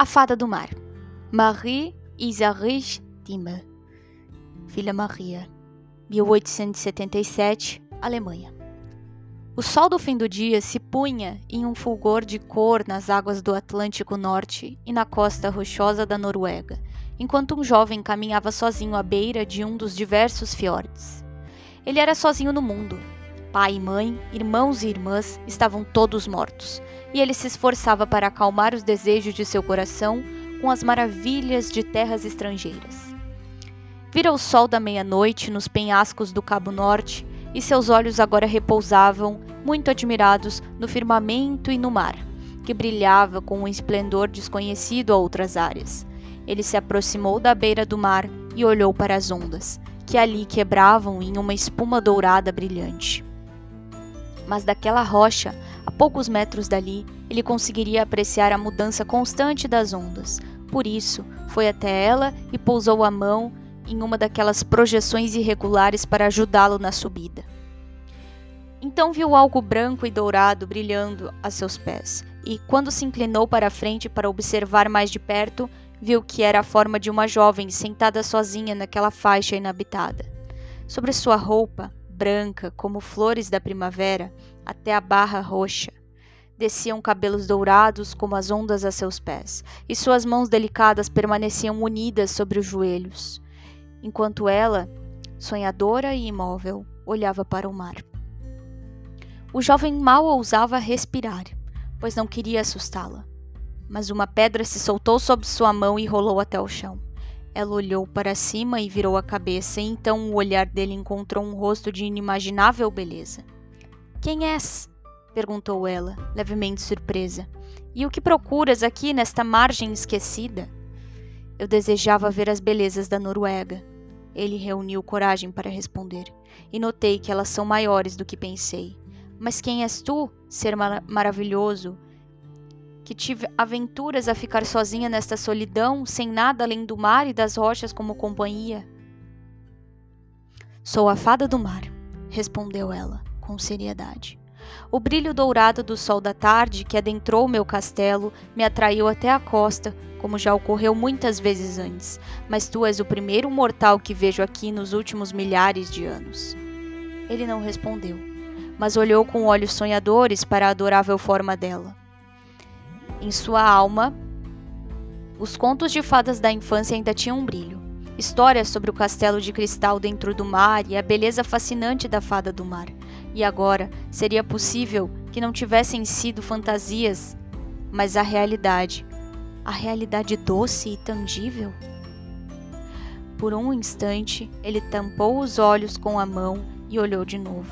A Fada do Mar. Marie Isarich Dimme. Filha Maria. 1877, Alemanha. O sol do fim do dia se punha em um fulgor de cor nas águas do Atlântico Norte e na costa rochosa da Noruega, enquanto um jovem caminhava sozinho à beira de um dos diversos fiordes. Ele era sozinho no mundo. Pai e mãe, irmãos e irmãs estavam todos mortos, e ele se esforçava para acalmar os desejos de seu coração com as maravilhas de terras estrangeiras. Vira o sol da meia-noite nos penhascos do Cabo Norte e seus olhos agora repousavam, muito admirados, no firmamento e no mar, que brilhava com um esplendor desconhecido a outras áreas. Ele se aproximou da beira do mar e olhou para as ondas, que ali quebravam em uma espuma dourada brilhante. Mas daquela rocha a poucos metros dali, ele conseguiria apreciar a mudança constante das ondas. Por isso, foi até ela e pousou a mão em uma daquelas projeções irregulares para ajudá-lo na subida. Então viu algo branco e dourado brilhando a seus pés, e quando se inclinou para a frente para observar mais de perto, viu que era a forma de uma jovem sentada sozinha naquela faixa inabitada. Sobre sua roupa, branca como flores da primavera, até a barra roxa. Desciam cabelos dourados como as ondas a seus pés, e suas mãos delicadas permaneciam unidas sobre os joelhos, enquanto ela, sonhadora e imóvel, olhava para o mar. O jovem mal ousava respirar, pois não queria assustá-la. Mas uma pedra se soltou sob sua mão e rolou até o chão. Ela olhou para cima e virou a cabeça, e então o olhar dele encontrou um rosto de inimaginável beleza. Quem és? perguntou ela, levemente surpresa. E o que procuras aqui nesta margem esquecida? Eu desejava ver as belezas da Noruega. Ele reuniu coragem para responder, e notei que elas são maiores do que pensei. Mas quem és tu, ser mar maravilhoso, que tive aventuras a ficar sozinha nesta solidão, sem nada além do mar e das rochas como companhia? Sou a fada do mar, respondeu ela, com seriedade. O brilho dourado do sol da tarde que adentrou meu castelo me atraiu até a costa, como já ocorreu muitas vezes antes, mas tu és o primeiro mortal que vejo aqui nos últimos milhares de anos. Ele não respondeu, mas olhou com olhos sonhadores para a adorável forma dela. Em sua alma, os contos de fadas da infância ainda tinham um brilho. Histórias sobre o castelo de cristal dentro do mar e a beleza fascinante da fada do mar. E agora, seria possível que não tivessem sido fantasias, mas a realidade. A realidade doce e tangível? Por um instante, ele tampou os olhos com a mão e olhou de novo.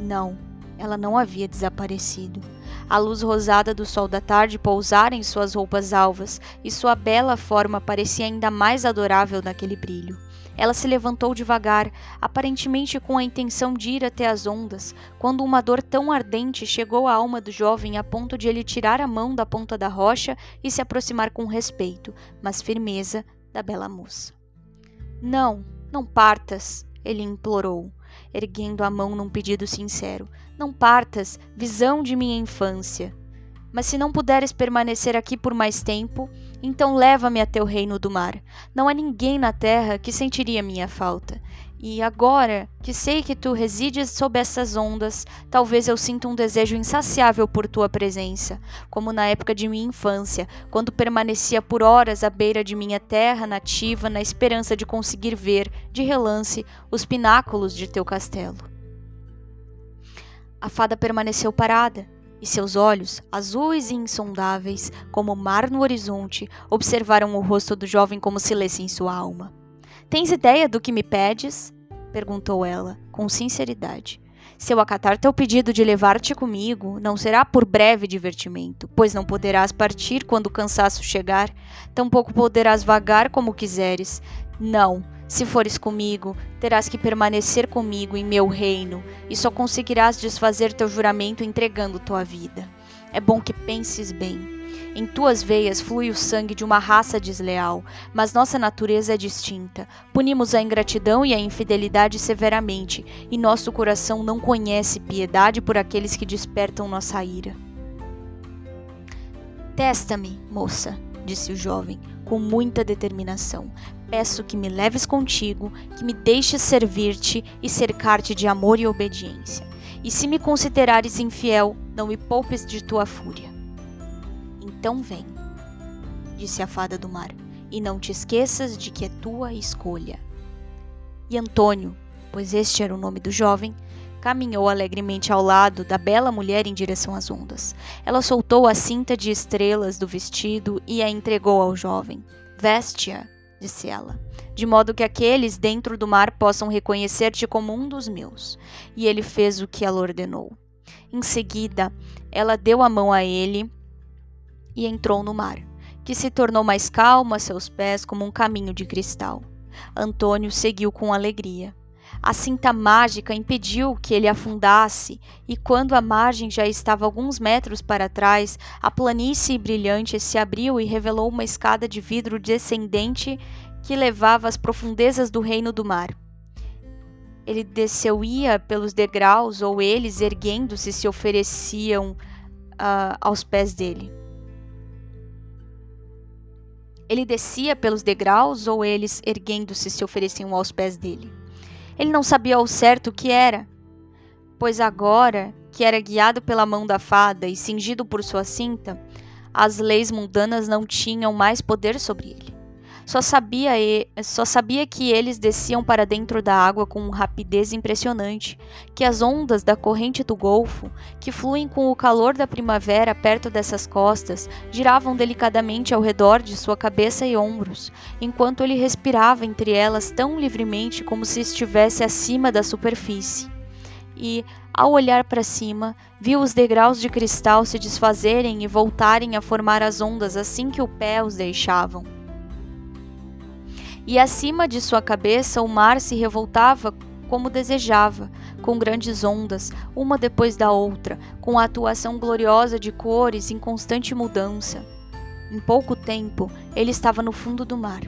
Não, ela não havia desaparecido. A luz rosada do sol da tarde pousara em suas roupas alvas, e sua bela forma parecia ainda mais adorável naquele brilho. Ela se levantou devagar, aparentemente com a intenção de ir até as ondas, quando uma dor tão ardente chegou à alma do jovem a ponto de ele tirar a mão da ponta da rocha e se aproximar com respeito, mas firmeza, da bela moça. Não, não partas, ele implorou, erguendo a mão num pedido sincero. Não partas, visão de minha infância. Mas se não puderes permanecer aqui por mais tempo, então leva-me até o reino do mar. Não há ninguém na terra que sentiria minha falta. E agora que sei que tu resides sob essas ondas, talvez eu sinta um desejo insaciável por tua presença, como na época de minha infância, quando permanecia por horas à beira de minha terra nativa na esperança de conseguir ver, de relance, os pináculos de teu castelo. A fada permaneceu parada, e seus olhos, azuis e insondáveis, como o mar no horizonte, observaram o rosto do jovem como se lesse em sua alma. Tens ideia do que me pedes? perguntou ela, com sinceridade. Se eu acatar teu pedido de levar-te comigo, não será por breve divertimento, pois não poderás partir quando o cansaço chegar, tampouco poderás vagar como quiseres. Não, se fores comigo, terás que permanecer comigo em meu reino, e só conseguirás desfazer teu juramento entregando tua vida. É bom que penses bem. Em tuas veias flui o sangue de uma raça desleal, mas nossa natureza é distinta. Punimos a ingratidão e a infidelidade severamente, e nosso coração não conhece piedade por aqueles que despertam nossa ira. Testa-me, moça, disse o jovem, com muita determinação. Peço que me leves contigo, que me deixes servir-te e cercar-te de amor e obediência. E se me considerares infiel, não me poupes de tua fúria. Então vem, disse a fada do mar, e não te esqueças de que é tua escolha. E Antônio, pois este era o nome do jovem, caminhou alegremente ao lado da bela mulher em direção às ondas. Ela soltou a cinta de estrelas do vestido e a entregou ao jovem. Veste-a, disse ela, de modo que aqueles dentro do mar possam reconhecer-te como um dos meus. E ele fez o que ela ordenou. Em seguida, ela deu a mão a ele e entrou no mar, que se tornou mais calmo a seus pés como um caminho de cristal. Antônio seguiu com alegria. A cinta mágica impediu que ele afundasse, e quando a margem já estava alguns metros para trás, a planície brilhante se abriu e revelou uma escada de vidro descendente que levava às profundezas do reino do mar. Ele desceu ia pelos degraus, ou eles, erguendo-se, se ofereciam uh, aos pés dele. Ele descia pelos degraus, ou eles, erguendo-se, se ofereciam aos pés dele. Ele não sabia ao certo o que era, pois agora que era guiado pela mão da fada e cingido por sua cinta, as leis mundanas não tinham mais poder sobre ele. Só sabia, só sabia que eles desciam para dentro da água com rapidez impressionante, que as ondas da corrente do Golfo, que fluem com o calor da primavera perto dessas costas, giravam delicadamente ao redor de sua cabeça e ombros, enquanto ele respirava entre elas tão livremente como se estivesse acima da superfície. E, ao olhar para cima, viu os degraus de cristal se desfazerem e voltarem a formar as ondas assim que o pé os deixavam e acima de sua cabeça o mar se revoltava como desejava, com grandes ondas, uma depois da outra, com a atuação gloriosa de cores em constante mudança. Em pouco tempo, ele estava no fundo do mar.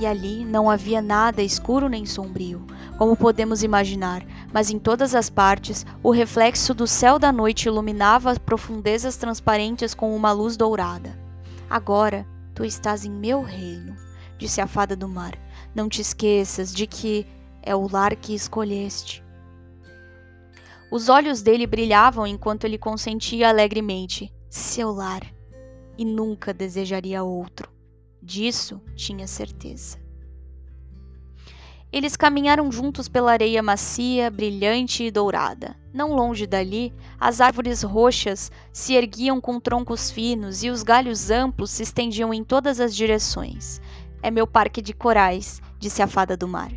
E ali não havia nada escuro nem sombrio, como podemos imaginar, mas em todas as partes o reflexo do céu da noite iluminava as profundezas transparentes com uma luz dourada. Agora tu estás em meu reino disse a fada do mar. Não te esqueças de que é o lar que escolheste. Os olhos dele brilhavam enquanto ele consentia alegremente. Seu lar. E nunca desejaria outro. Disso tinha certeza. Eles caminharam juntos pela areia macia, brilhante e dourada. Não longe dali, as árvores roxas se erguiam com troncos finos e os galhos amplos se estendiam em todas as direções. É meu parque de corais, disse a fada do mar.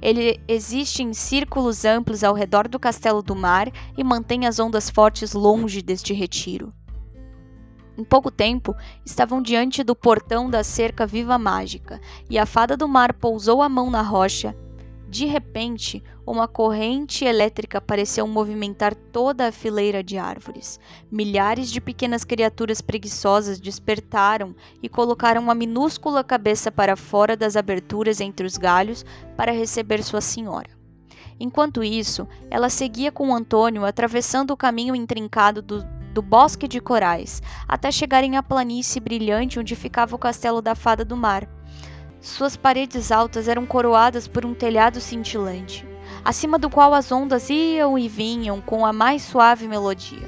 Ele existe em círculos amplos ao redor do castelo do mar e mantém as ondas fortes longe deste retiro. Em pouco tempo, estavam diante do portão da cerca viva mágica, e a fada do mar pousou a mão na rocha de repente, uma corrente elétrica pareceu movimentar toda a fileira de árvores. Milhares de pequenas criaturas preguiçosas despertaram e colocaram uma minúscula cabeça para fora das aberturas entre os galhos para receber sua senhora. Enquanto isso, ela seguia com Antônio atravessando o caminho intrincado do, do bosque de corais, até chegarem à planície brilhante onde ficava o castelo da Fada do Mar. Suas paredes altas eram coroadas por um telhado cintilante, acima do qual as ondas iam e vinham com a mais suave melodia.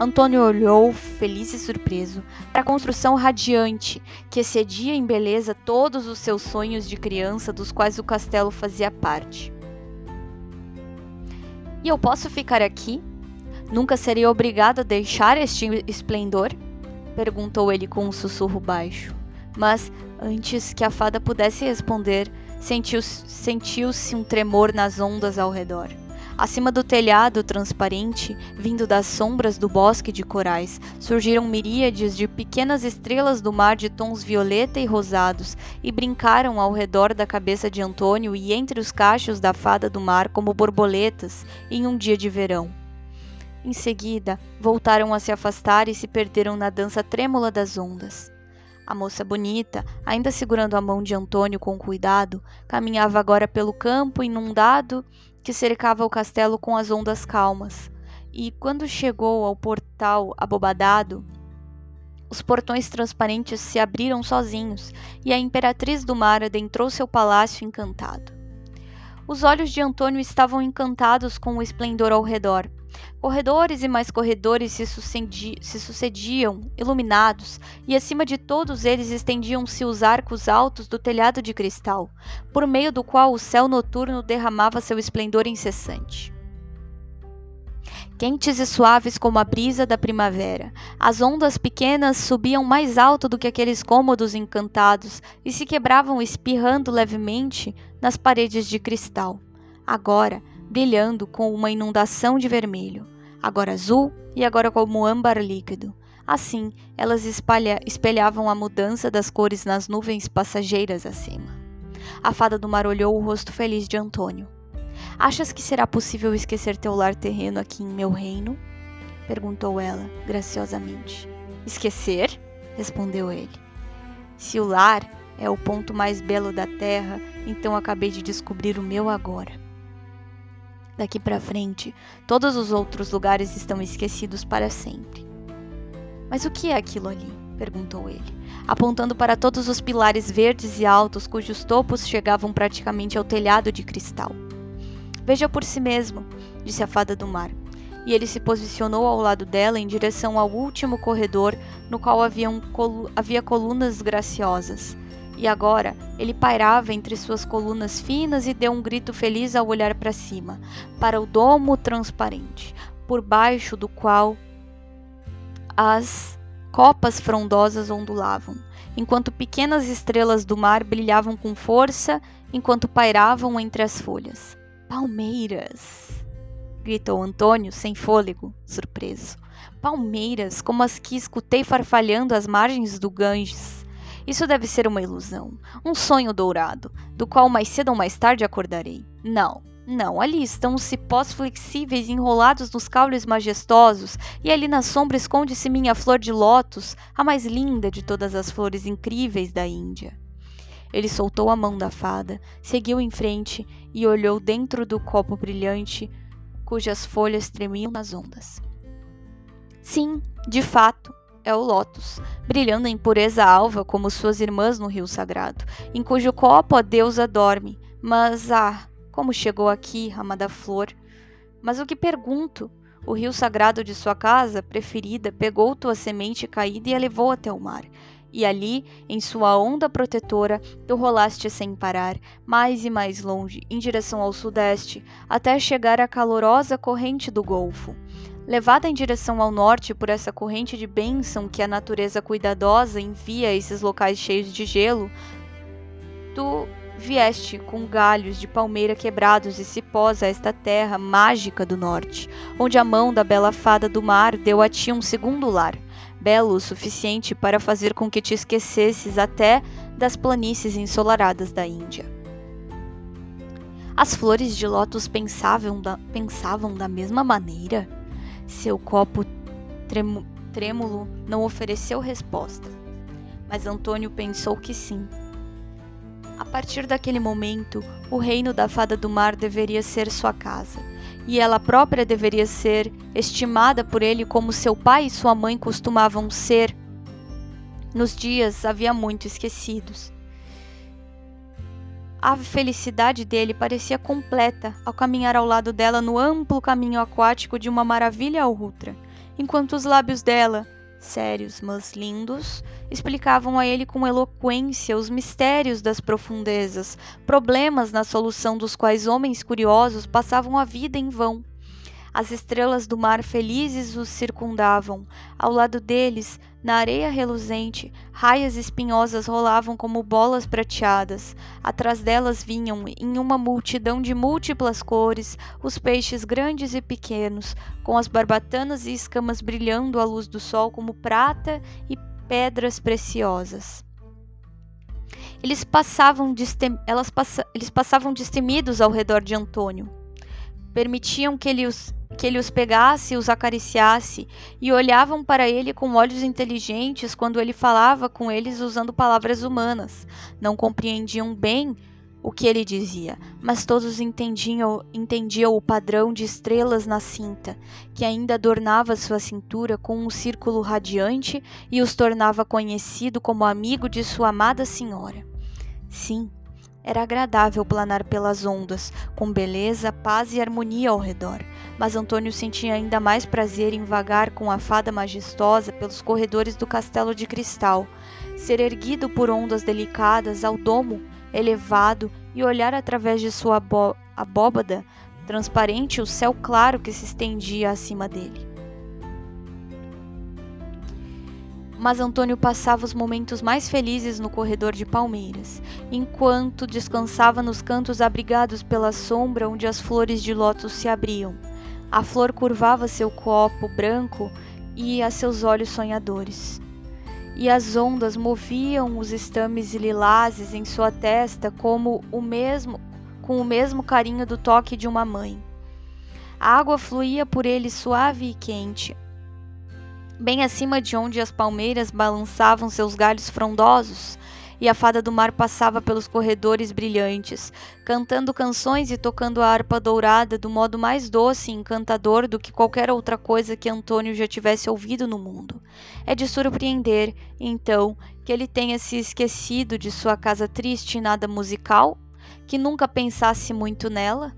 Antônio olhou, feliz e surpreso, para a construção radiante que excedia em beleza todos os seus sonhos de criança dos quais o castelo fazia parte. E eu posso ficar aqui? Nunca seria obrigado a deixar este esplendor? perguntou ele com um sussurro baixo. Mas Antes que a fada pudesse responder, sentiu-se sentiu um tremor nas ondas ao redor. Acima do telhado transparente, vindo das sombras do bosque de corais, surgiram miríades de pequenas estrelas do mar de tons violeta e rosados e brincaram ao redor da cabeça de Antônio e entre os cachos da fada do mar como borboletas em um dia de verão. Em seguida, voltaram a se afastar e se perderam na dança trêmula das ondas. A moça bonita, ainda segurando a mão de Antônio com cuidado, caminhava agora pelo campo inundado que cercava o castelo com as ondas calmas. E quando chegou ao portal abobadado, os portões transparentes se abriram sozinhos e a imperatriz do mar adentrou seu palácio encantado. Os olhos de Antônio estavam encantados com o esplendor ao redor. Corredores e mais corredores se, se sucediam, iluminados, e acima de todos eles estendiam-se os arcos altos do telhado de cristal, por meio do qual o céu noturno derramava seu esplendor incessante quentes e suaves como a brisa da primavera. As ondas pequenas subiam mais alto do que aqueles cômodos encantados e se quebravam espirrando levemente nas paredes de cristal, agora brilhando com uma inundação de vermelho, agora azul e agora como âmbar líquido. Assim, elas espalha, espelhavam a mudança das cores nas nuvens passageiras acima. A fada do mar olhou o rosto feliz de Antônio. Achas que será possível esquecer teu lar terreno aqui em meu reino? perguntou ela, graciosamente. Esquecer? respondeu ele. Se o lar é o ponto mais belo da terra, então acabei de descobrir o meu agora. Daqui para frente, todos os outros lugares estão esquecidos para sempre. Mas o que é aquilo ali? perguntou ele, apontando para todos os pilares verdes e altos cujos topos chegavam praticamente ao telhado de cristal. Veja por si mesmo, disse a fada do mar. E ele se posicionou ao lado dela em direção ao último corredor, no qual havia, colu havia colunas graciosas. E agora ele pairava entre suas colunas finas e deu um grito feliz ao olhar para cima, para o domo transparente, por baixo do qual as copas frondosas ondulavam, enquanto pequenas estrelas do mar brilhavam com força enquanto pairavam entre as folhas. Palmeiras! gritou Antônio, sem fôlego, surpreso. Palmeiras, como as que escutei farfalhando às margens do Ganges. Isso deve ser uma ilusão, um sonho dourado, do qual mais cedo ou mais tarde acordarei. Não, não, ali estão os cipós flexíveis enrolados nos caules majestosos, e ali na sombra esconde-se minha flor de lótus, a mais linda de todas as flores incríveis da Índia. Ele soltou a mão da fada, seguiu em frente e olhou dentro do copo brilhante, cujas folhas tremiam nas ondas. Sim, de fato, é o lótus, brilhando em pureza alva como suas irmãs no rio sagrado, em cujo copo a deusa dorme. Mas, ah, como chegou aqui, amada flor? Mas o que pergunto? O rio sagrado de sua casa preferida pegou tua semente caída e a levou até o mar e ali, em sua onda protetora, tu rolaste sem parar, mais e mais longe, em direção ao sudeste, até chegar à calorosa corrente do Golfo. Levada em direção ao norte por essa corrente de bênção que a natureza cuidadosa envia a esses locais cheios de gelo, tu vieste com galhos de palmeira quebrados e cipós a esta terra mágica do norte, onde a mão da bela fada do mar deu a ti um segundo lar belo o suficiente para fazer com que te esquecesses até das planícies ensolaradas da Índia. As flores de lótus pensavam da, pensavam da mesma maneira? Seu copo trêmulo não ofereceu resposta, mas Antônio pensou que sim. A partir daquele momento, o reino da fada do mar deveria ser sua casa e ela própria deveria ser estimada por ele como seu pai e sua mãe costumavam ser nos dias havia muito esquecidos. A felicidade dele parecia completa ao caminhar ao lado dela no amplo caminho aquático de uma maravilha ultra, enquanto os lábios dela, sérios mas lindos, explicavam a ele com eloquência os mistérios das profundezas, problemas na solução dos quais homens curiosos passavam a vida em vão. As estrelas do mar felizes os circundavam. Ao lado deles, na areia reluzente, raias espinhosas rolavam como bolas prateadas. Atrás delas vinham, em uma multidão de múltiplas cores, os peixes grandes e pequenos, com as barbatanas e escamas brilhando à luz do sol como prata e pedras preciosas. Eles passavam, destem... Passa... Eles passavam destemidos ao redor de Antônio. Permitiam que ele os que ele os pegasse os acariciasse, e olhavam para ele com olhos inteligentes quando ele falava com eles usando palavras humanas. Não compreendiam bem o que ele dizia, mas todos entendiam, entendiam o padrão de estrelas na cinta, que ainda adornava sua cintura com um círculo radiante e os tornava conhecido como amigo de sua amada senhora. Sim, era agradável planar pelas ondas, com beleza, paz e harmonia ao redor, mas Antônio sentia ainda mais prazer em vagar com a fada majestosa pelos corredores do castelo de cristal, ser erguido por ondas delicadas ao domo elevado e olhar através de sua abóbada transparente o céu claro que se estendia acima dele. Mas Antônio passava os momentos mais felizes no corredor de palmeiras, enquanto descansava nos cantos abrigados pela sombra onde as flores de lótus se abriam. A flor curvava seu copo branco e a seus olhos sonhadores e as ondas moviam os estames lilazes em sua testa como o mesmo com o mesmo carinho do toque de uma mãe. A água fluía por ele suave e quente, bem acima de onde as palmeiras balançavam seus galhos frondosos, e a fada do mar passava pelos corredores brilhantes, cantando canções e tocando a harpa dourada do modo mais doce e encantador do que qualquer outra coisa que Antônio já tivesse ouvido no mundo. É de surpreender, então, que ele tenha se esquecido de sua casa triste e nada musical, que nunca pensasse muito nela.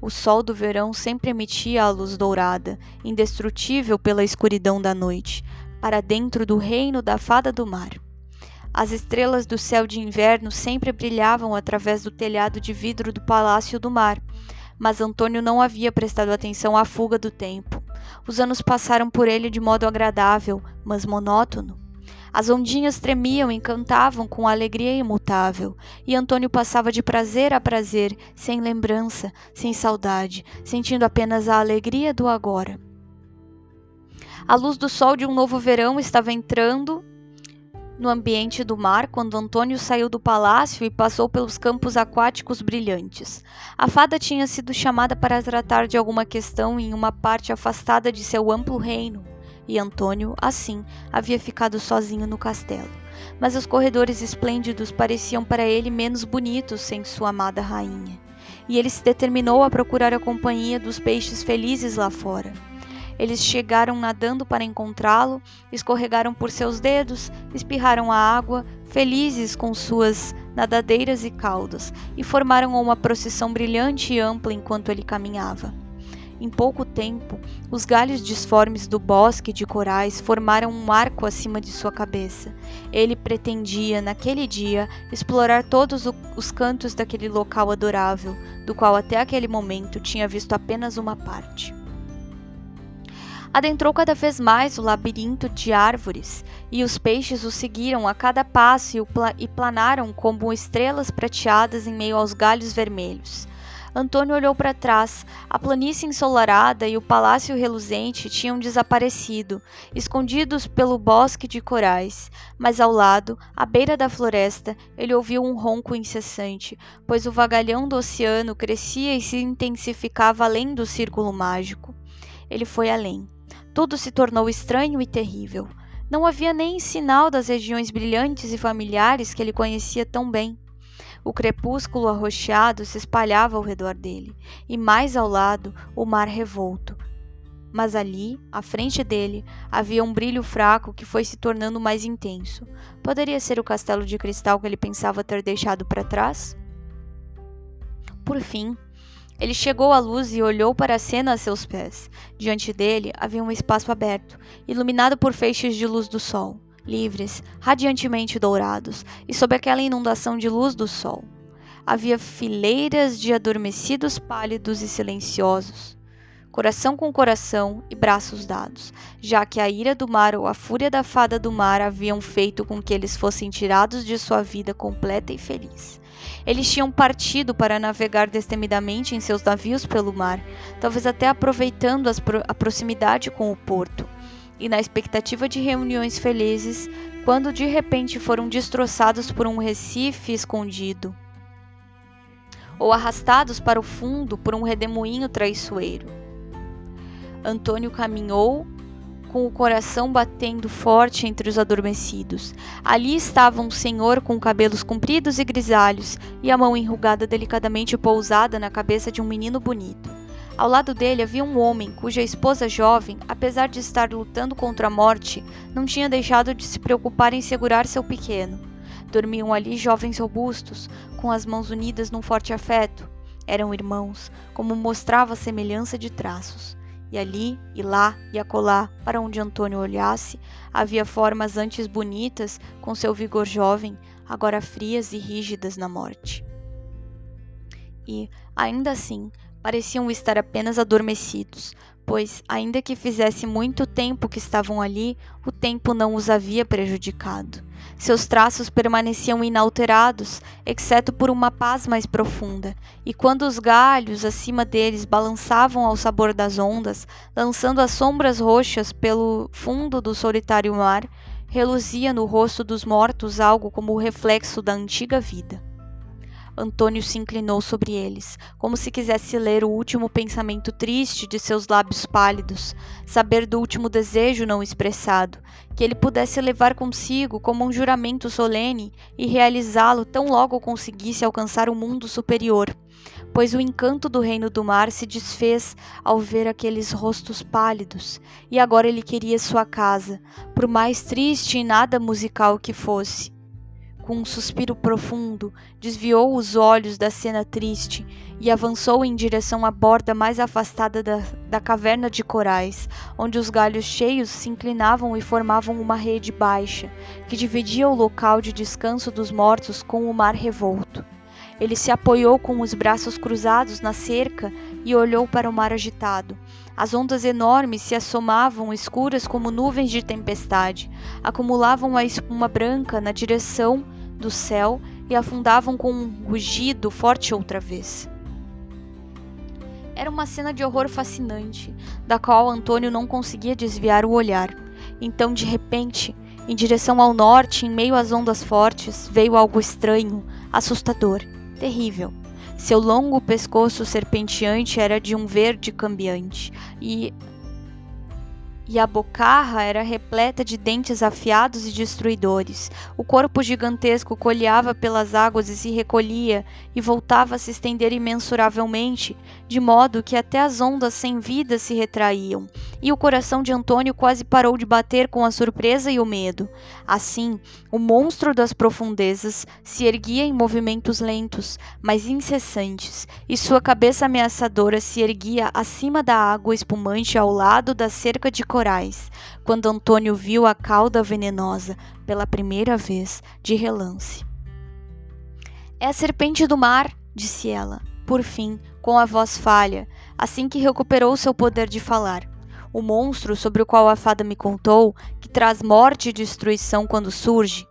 O sol do verão sempre emitia a luz dourada, indestrutível pela escuridão da noite, para dentro do reino da fada do mar. As estrelas do céu de inverno sempre brilhavam através do telhado de vidro do Palácio do Mar, mas Antônio não havia prestado atenção à fuga do tempo. Os anos passaram por ele de modo agradável, mas monótono. As ondinhas tremiam e cantavam com alegria imutável, e Antônio passava de prazer a prazer, sem lembrança, sem saudade, sentindo apenas a alegria do agora. A luz do sol de um novo verão estava entrando no ambiente do mar quando Antônio saiu do palácio e passou pelos campos aquáticos brilhantes. A fada tinha sido chamada para tratar de alguma questão em uma parte afastada de seu amplo reino, e Antônio, assim, havia ficado sozinho no castelo. Mas os corredores esplêndidos pareciam para ele menos bonitos sem sua amada rainha. E ele se determinou a procurar a companhia dos peixes felizes lá fora. Eles chegaram nadando para encontrá-lo, escorregaram por seus dedos, espirraram a água, felizes com suas nadadeiras e caudas, e formaram uma procissão brilhante e ampla enquanto ele caminhava. Em pouco tempo, os galhos disformes do bosque de corais formaram um arco acima de sua cabeça. Ele pretendia, naquele dia, explorar todos os cantos daquele local adorável, do qual até aquele momento tinha visto apenas uma parte adentrou cada vez mais o labirinto de árvores, e os peixes o seguiram a cada passo e planaram como estrelas prateadas em meio aos galhos vermelhos. Antônio olhou para trás. A planície ensolarada e o palácio reluzente tinham desaparecido, escondidos pelo bosque de corais. Mas ao lado, à beira da floresta, ele ouviu um ronco incessante, pois o vagalhão do oceano crescia e se intensificava além do círculo mágico. Ele foi além. Tudo se tornou estranho e terrível. Não havia nem sinal das regiões brilhantes e familiares que ele conhecia tão bem. O crepúsculo arroxeado se espalhava ao redor dele, e mais ao lado, o mar revolto. Mas ali, à frente dele, havia um brilho fraco que foi se tornando mais intenso. Poderia ser o castelo de cristal que ele pensava ter deixado para trás? Por fim, ele chegou à luz e olhou para a cena a seus pés. Diante dele havia um espaço aberto, iluminado por feixes de luz do sol, livres, radiantemente dourados, e sob aquela inundação de luz do sol. Havia fileiras de adormecidos pálidos e silenciosos, coração com coração e braços dados, já que a ira do mar ou a fúria da fada do mar haviam feito com que eles fossem tirados de sua vida completa e feliz. Eles tinham partido para navegar destemidamente em seus navios pelo mar, talvez até aproveitando a proximidade com o porto, e na expectativa de reuniões felizes, quando de repente foram destroçados por um recife escondido, ou arrastados para o fundo por um redemoinho traiçoeiro. Antônio caminhou com o coração batendo forte entre os adormecidos. Ali estava um senhor com cabelos compridos e grisalhos e a mão enrugada delicadamente pousada na cabeça de um menino bonito. Ao lado dele havia um homem cuja esposa jovem, apesar de estar lutando contra a morte, não tinha deixado de se preocupar em segurar seu pequeno. Dormiam ali jovens robustos, com as mãos unidas num forte afeto. Eram irmãos, como mostrava a semelhança de traços. E ali, e lá, e acolá, para onde Antônio olhasse, havia formas antes bonitas, com seu vigor jovem, agora frias e rígidas na morte. E, ainda assim, pareciam estar apenas adormecidos, pois, ainda que fizesse muito tempo que estavam ali, o tempo não os havia prejudicado. Seus traços permaneciam inalterados, exceto por uma paz mais profunda, e quando os galhos acima deles balançavam ao sabor das ondas, lançando as sombras roxas pelo fundo do solitário mar, reluzia no rosto dos mortos algo como o reflexo da antiga vida. Antônio se inclinou sobre eles, como se quisesse ler o último pensamento triste de seus lábios pálidos, saber do último desejo não expressado, que ele pudesse levar consigo como um juramento solene e realizá-lo tão logo conseguisse alcançar o um mundo superior. Pois o encanto do reino do mar se desfez ao ver aqueles rostos pálidos, e agora ele queria sua casa, por mais triste e nada musical que fosse com um suspiro profundo, desviou os olhos da cena triste e avançou em direção à borda mais afastada da, da caverna de corais, onde os galhos cheios se inclinavam e formavam uma rede baixa, que dividia o local de descanso dos mortos com o mar revolto. Ele se apoiou com os braços cruzados na cerca e olhou para o mar agitado. As ondas enormes se assomavam escuras como nuvens de tempestade, acumulavam a espuma branca na direção do céu e afundavam com um rugido forte outra vez. Era uma cena de horror fascinante, da qual Antônio não conseguia desviar o olhar. Então, de repente, em direção ao norte, em meio às ondas fortes, veio algo estranho, assustador, terrível. Seu longo pescoço serpenteante era de um verde cambiante, e e a bocarra era repleta de dentes afiados e destruidores. O corpo gigantesco colhava pelas águas e se recolhia e voltava a se estender imensuravelmente, de modo que até as ondas sem vida se retraíam, e o coração de Antônio quase parou de bater com a surpresa e o medo. Assim, o monstro das profundezas se erguia em movimentos lentos, mas incessantes, e sua cabeça ameaçadora se erguia acima da água espumante ao lado da cerca de corais, quando Antônio viu a cauda venenosa pela primeira vez de relance. É a serpente do mar, disse ela, por fim, com a voz falha, assim que recuperou seu poder de falar. O monstro sobre o qual a fada me contou, que traz morte e destruição quando surge,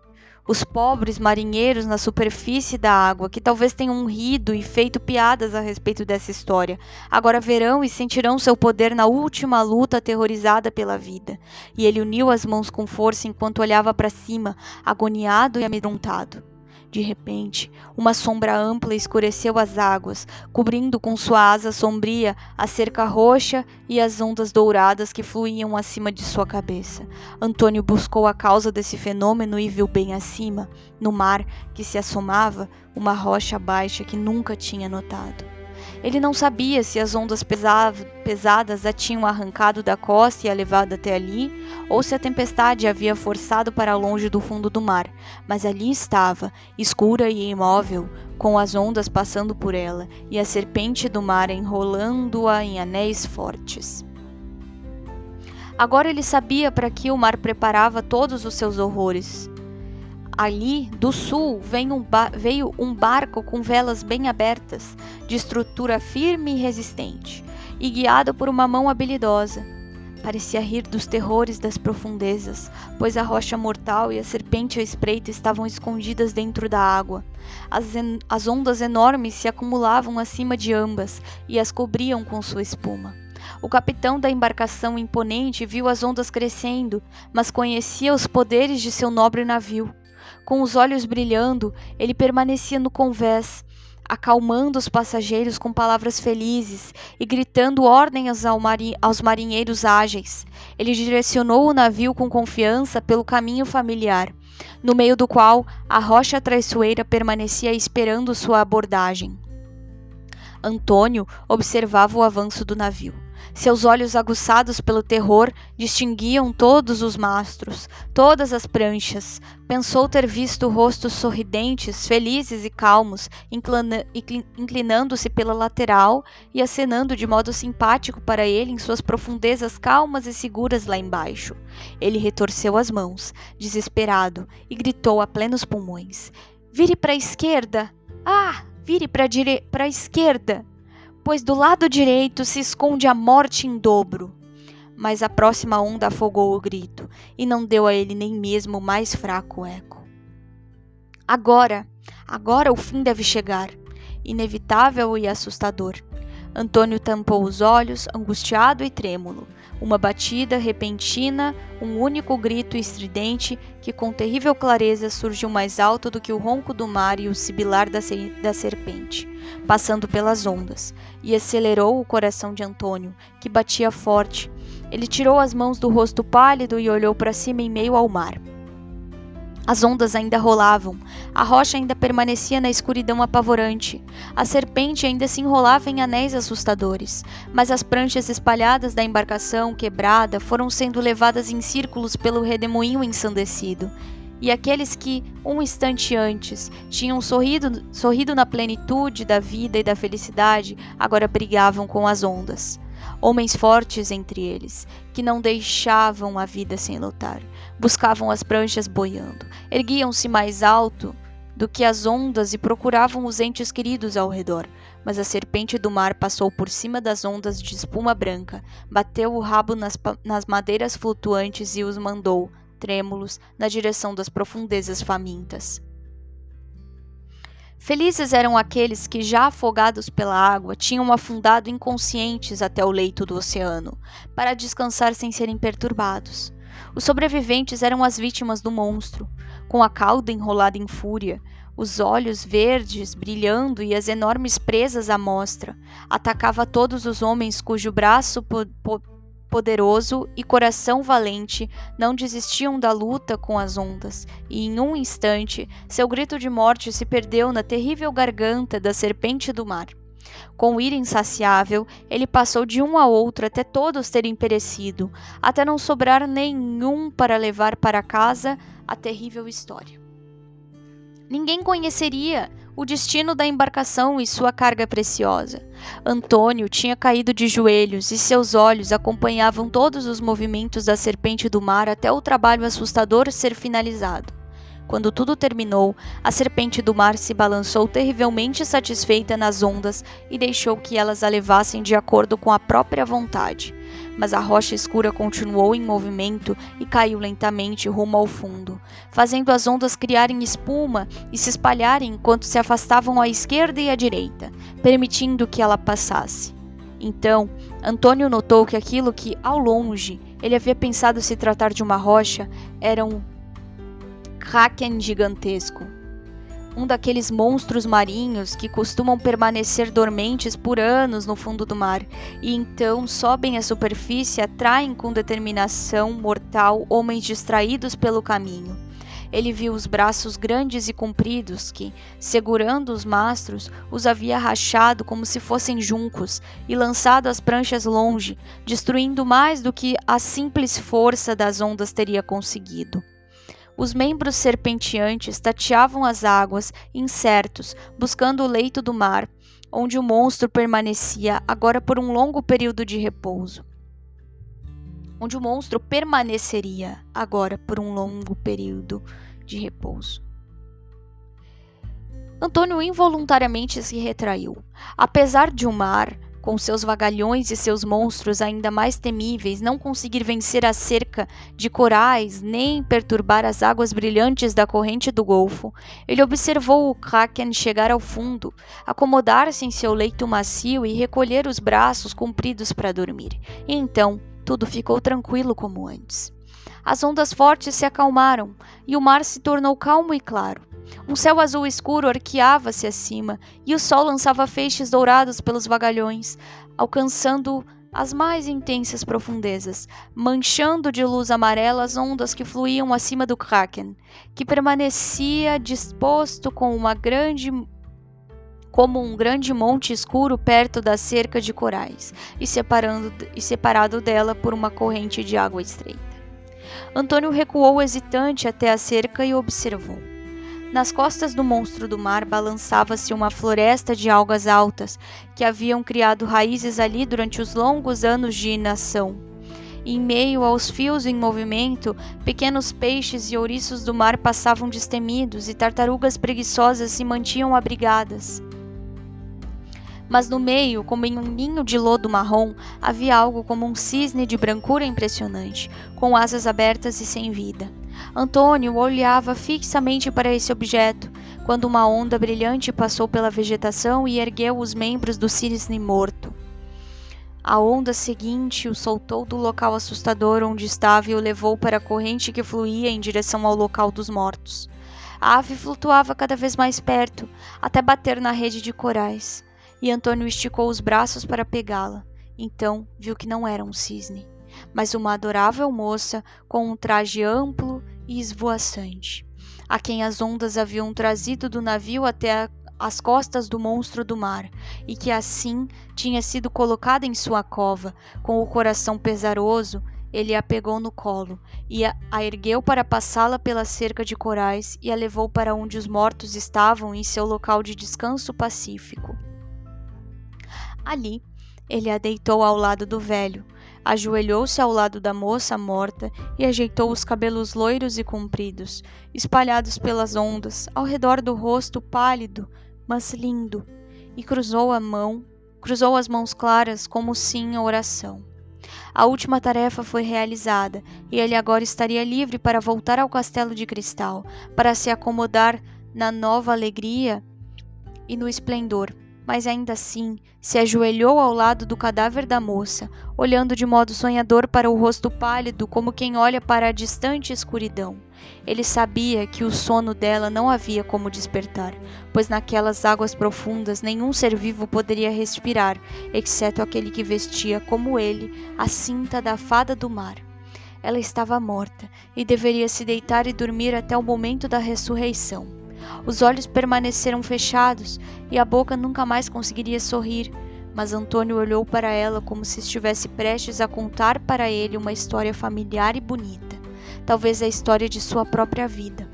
os pobres marinheiros na superfície da água, que talvez tenham rido e feito piadas a respeito dessa história, agora verão e sentirão seu poder na última luta aterrorizada pela vida. E ele uniu as mãos com força enquanto olhava para cima, agoniado e amedrontado. De repente, uma sombra ampla escureceu as águas, cobrindo com sua asa sombria a cerca roxa e as ondas douradas que fluíam acima de sua cabeça. Antônio buscou a causa desse fenômeno e viu bem acima, no mar que se assomava, uma rocha baixa que nunca tinha notado. Ele não sabia se as ondas pesadas a tinham arrancado da costa e a levado até ali, ou se a tempestade a havia forçado para longe do fundo do mar, mas ali estava, escura e imóvel, com as ondas passando por ela e a serpente do mar enrolando-a em anéis fortes. Agora ele sabia para que o mar preparava todos os seus horrores. Ali, do sul, um veio um barco com velas bem abertas, de estrutura firme e resistente, e guiado por uma mão habilidosa. Parecia rir dos terrores das profundezas, pois a rocha mortal e a serpente à espreita estavam escondidas dentro da água. As, as ondas enormes se acumulavam acima de ambas e as cobriam com sua espuma. O capitão da embarcação imponente viu as ondas crescendo, mas conhecia os poderes de seu nobre navio. Com os olhos brilhando, ele permanecia no convés, acalmando os passageiros com palavras felizes e gritando ordens aos marinheiros ágeis. Ele direcionou o navio com confiança pelo caminho familiar, no meio do qual a rocha traiçoeira permanecia esperando sua abordagem. Antônio observava o avanço do navio. Seus olhos aguçados pelo terror distinguiam todos os mastros, todas as pranchas. Pensou ter visto rostos sorridentes, felizes e calmos, inclinando-se pela lateral e acenando de modo simpático para ele em suas profundezas calmas e seguras lá embaixo. Ele retorceu as mãos, desesperado, e gritou a plenos pulmões: Vire para a esquerda! Ah! Vire para dire... a esquerda! Pois do lado direito se esconde a morte em dobro. Mas a próxima onda afogou o grito e não deu a ele nem mesmo o mais fraco eco. Agora, agora o fim deve chegar, inevitável e assustador. Antônio tampou os olhos, angustiado e trêmulo. Uma batida repentina, um único grito estridente que com terrível clareza surgiu mais alto do que o ronco do mar e o sibilar da, da serpente, passando pelas ondas, e acelerou o coração de Antônio, que batia forte. Ele tirou as mãos do rosto pálido e olhou para cima em meio ao mar. As ondas ainda rolavam, a rocha ainda permanecia na escuridão apavorante, a serpente ainda se enrolava em anéis assustadores, mas as pranchas espalhadas da embarcação quebrada foram sendo levadas em círculos pelo redemoinho ensandecido. E aqueles que, um instante antes, tinham sorrido, sorrido na plenitude da vida e da felicidade, agora brigavam com as ondas homens fortes entre eles, que não deixavam a vida sem lutar, buscavam as pranchas boiando, erguiam-se mais alto do que as ondas e procuravam os entes queridos ao redor. Mas a serpente do mar passou por cima das ondas de espuma branca, bateu o rabo nas, nas madeiras flutuantes e os mandou, trêmulos, na direção das profundezas famintas. Felizes eram aqueles que, já afogados pela água, tinham afundado inconscientes até o leito do oceano, para descansar sem serem perturbados. Os sobreviventes eram as vítimas do monstro, com a cauda enrolada em fúria, os olhos verdes brilhando e as enormes presas à mostra. Atacava todos os homens cujo braço po poderoso e coração valente não desistiam da luta com as ondas, e em um instante seu grito de morte se perdeu na terrível garganta da serpente do mar. Com ira insaciável, ele passou de um a outro até todos terem perecido, até não sobrar nenhum para levar para casa a terrível história. Ninguém conheceria o destino da embarcação e sua carga preciosa. Antônio tinha caído de joelhos e seus olhos acompanhavam todos os movimentos da serpente do mar até o trabalho assustador ser finalizado. Quando tudo terminou, a serpente do mar se balançou terrivelmente satisfeita nas ondas e deixou que elas a levassem de acordo com a própria vontade. Mas a rocha escura continuou em movimento e caiu lentamente rumo ao fundo, fazendo as ondas criarem espuma e se espalharem enquanto se afastavam à esquerda e à direita, permitindo que ela passasse. Então, Antônio notou que aquilo que, ao longe, ele havia pensado se tratar de uma rocha era um kraken gigantesco. Um daqueles monstros marinhos que costumam permanecer dormentes por anos no fundo do mar e então sobem à superfície e atraem com determinação mortal homens distraídos pelo caminho. Ele viu os braços grandes e compridos que, segurando os mastros, os havia rachado como se fossem juncos e lançado as pranchas longe, destruindo mais do que a simples força das ondas teria conseguido. Os membros serpenteantes tateavam as águas, incertos, buscando o leito do mar, onde o monstro permanecia agora por um longo período de repouso. Onde o monstro permaneceria agora por um longo período de repouso. Antônio involuntariamente se retraiu. Apesar de o mar com seus vagalhões e seus monstros ainda mais temíveis, não conseguir vencer a cerca de corais nem perturbar as águas brilhantes da corrente do Golfo, ele observou o Kraken chegar ao fundo, acomodar-se em seu leito macio e recolher os braços compridos para dormir. E então tudo ficou tranquilo como antes. As ondas fortes se acalmaram e o mar se tornou calmo e claro. Um céu azul escuro arqueava-se acima, e o sol lançava feixes dourados pelos vagalhões, alcançando as mais intensas profundezas, manchando de luz amarela as ondas que fluíam acima do Kraken, que permanecia disposto com uma grande como um grande monte escuro perto da cerca de corais e, separando, e separado dela por uma corrente de água estreita. Antônio recuou hesitante até a cerca e observou. Nas costas do monstro do mar balançava-se uma floresta de algas altas que haviam criado raízes ali durante os longos anos de inação. Em meio aos fios em movimento, pequenos peixes e ouriços do mar passavam destemidos e tartarugas preguiçosas se mantinham abrigadas mas no meio, como em um ninho de lodo marrom, havia algo como um cisne de brancura impressionante, com asas abertas e sem vida. Antônio olhava fixamente para esse objeto, quando uma onda brilhante passou pela vegetação e ergueu os membros do cisne morto. A onda seguinte o soltou do local assustador onde estava e o levou para a corrente que fluía em direção ao local dos mortos. A ave flutuava cada vez mais perto, até bater na rede de corais e Antônio esticou os braços para pegá-la. Então viu que não era um cisne, mas uma adorável moça com um traje amplo e esvoaçante, a quem as ondas haviam trazido do navio até a, as costas do monstro do mar, e que assim tinha sido colocada em sua cova, com o coração pesaroso. Ele a pegou no colo e a, a ergueu para passá-la pela cerca de corais e a levou para onde os mortos estavam em seu local de descanso pacífico. Ali, ele a deitou ao lado do velho, ajoelhou-se ao lado da moça morta e ajeitou os cabelos loiros e compridos, espalhados pelas ondas, ao redor do rosto pálido, mas lindo, e cruzou a mão, cruzou as mãos claras como sim em oração. A última tarefa foi realizada, e ele agora estaria livre para voltar ao castelo de cristal, para se acomodar na nova alegria e no esplendor mas ainda assim se ajoelhou ao lado do cadáver da moça, olhando de modo sonhador para o rosto pálido como quem olha para a distante escuridão. Ele sabia que o sono dela não havia como despertar, pois naquelas águas profundas nenhum ser vivo poderia respirar, exceto aquele que vestia, como ele, a cinta da fada do mar. Ela estava morta e deveria se deitar e dormir até o momento da ressurreição. Os olhos permaneceram fechados e a boca nunca mais conseguiria sorrir, mas Antônio olhou para ela como se estivesse prestes a contar para ele uma história familiar e bonita, talvez a história de sua própria vida.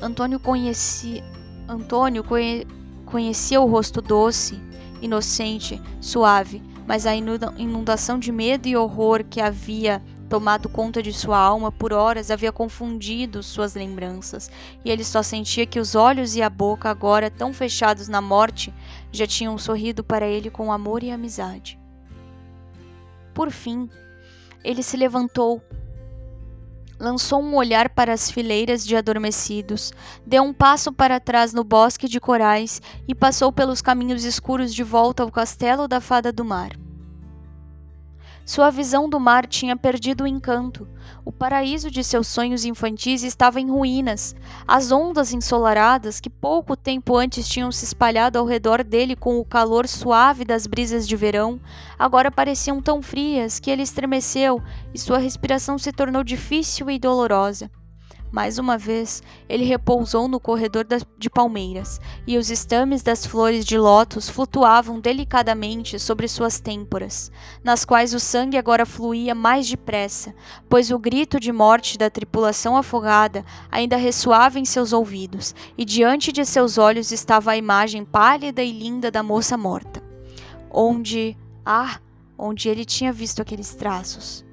Antônio conhecia, Antônio conhe, conhecia o rosto doce, inocente, suave, mas a inundação de medo e horror que havia tomado conta de sua alma por horas havia confundido suas lembranças, e ele só sentia que os olhos e a boca, agora tão fechados na morte, já tinham sorrido para ele com amor e amizade. Por fim, ele se levantou, lançou um olhar para as fileiras de adormecidos, deu um passo para trás no bosque de corais e passou pelos caminhos escuros de volta ao castelo da Fada do Mar. Sua visão do mar tinha perdido o encanto. O paraíso de seus sonhos infantis estava em ruínas. As ondas ensolaradas, que pouco tempo antes tinham se espalhado ao redor dele com o calor suave das brisas de verão, agora pareciam tão frias que ele estremeceu e sua respiração se tornou difícil e dolorosa. Mais uma vez, ele repousou no corredor de palmeiras, e os estames das flores de lótus flutuavam delicadamente sobre suas têmporas, nas quais o sangue agora fluía mais depressa, pois o grito de morte da tripulação afogada ainda ressoava em seus ouvidos, e diante de seus olhos estava a imagem pálida e linda da moça morta. Onde, ah, onde ele tinha visto aqueles traços.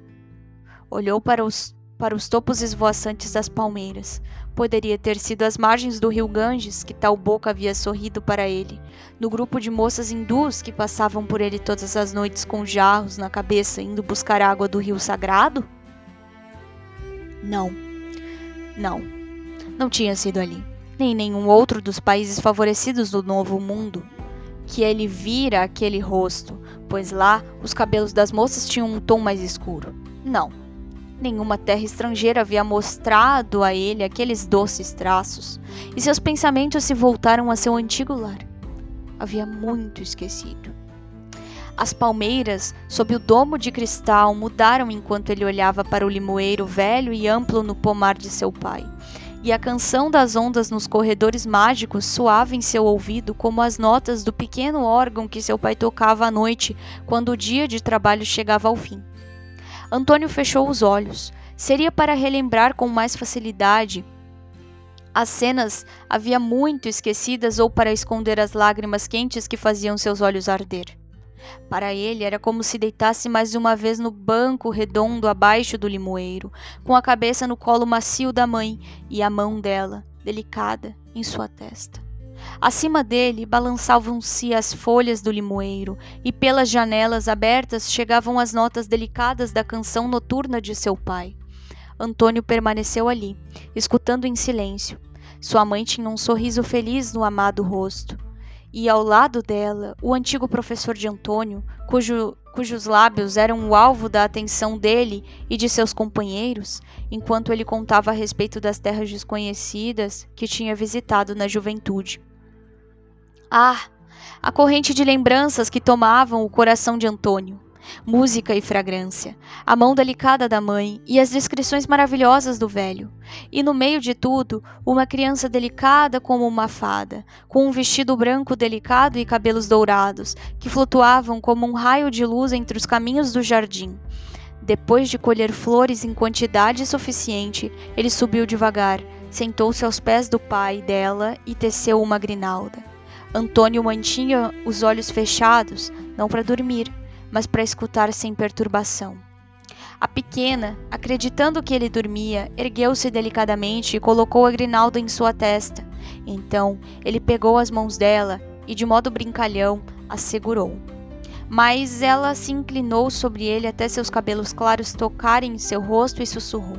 Olhou para os para os topos esvoaçantes das palmeiras. Poderia ter sido as margens do rio Ganges que tal boca havia sorrido para ele, no grupo de moças hindus que passavam por ele todas as noites com jarros na cabeça indo buscar água do rio sagrado? Não. Não. Não tinha sido ali. Nem em nenhum outro dos países favorecidos do Novo Mundo que ele vira aquele rosto, pois lá os cabelos das moças tinham um tom mais escuro. Não, Nenhuma terra estrangeira havia mostrado a ele aqueles doces traços, e seus pensamentos se voltaram a seu antigo lar. Havia muito esquecido. As palmeiras, sob o domo de cristal, mudaram enquanto ele olhava para o limoeiro velho e amplo no pomar de seu pai. E a canção das ondas nos corredores mágicos soava em seu ouvido como as notas do pequeno órgão que seu pai tocava à noite, quando o dia de trabalho chegava ao fim. Antônio fechou os olhos. Seria para relembrar com mais facilidade as cenas havia muito esquecidas ou para esconder as lágrimas quentes que faziam seus olhos arder. Para ele era como se deitasse mais uma vez no banco redondo abaixo do limoeiro, com a cabeça no colo macio da mãe e a mão dela, delicada, em sua testa. Acima dele balançavam-se as folhas do limoeiro, e pelas janelas abertas chegavam as notas delicadas da canção noturna de seu pai. Antônio permaneceu ali, escutando em silêncio. Sua mãe tinha um sorriso feliz no amado rosto. E ao lado dela, o antigo professor de Antônio, cujo, cujos lábios eram o alvo da atenção dele e de seus companheiros, enquanto ele contava a respeito das terras desconhecidas que tinha visitado na juventude. Ah, a corrente de lembranças que tomavam o coração de Antônio. Música e fragrância, a mão delicada da mãe e as descrições maravilhosas do velho. E no meio de tudo, uma criança delicada como uma fada, com um vestido branco delicado e cabelos dourados, que flutuavam como um raio de luz entre os caminhos do jardim. Depois de colher flores em quantidade suficiente, ele subiu devagar, sentou-se aos pés do pai dela e teceu uma grinalda. Antônio mantinha os olhos fechados, não para dormir, mas para escutar sem perturbação. A pequena, acreditando que ele dormia, ergueu-se delicadamente e colocou a grinalda em sua testa. Então ele pegou as mãos dela e, de modo brincalhão, a segurou. Mas ela se inclinou sobre ele até seus cabelos claros tocarem em seu rosto e sussurrou: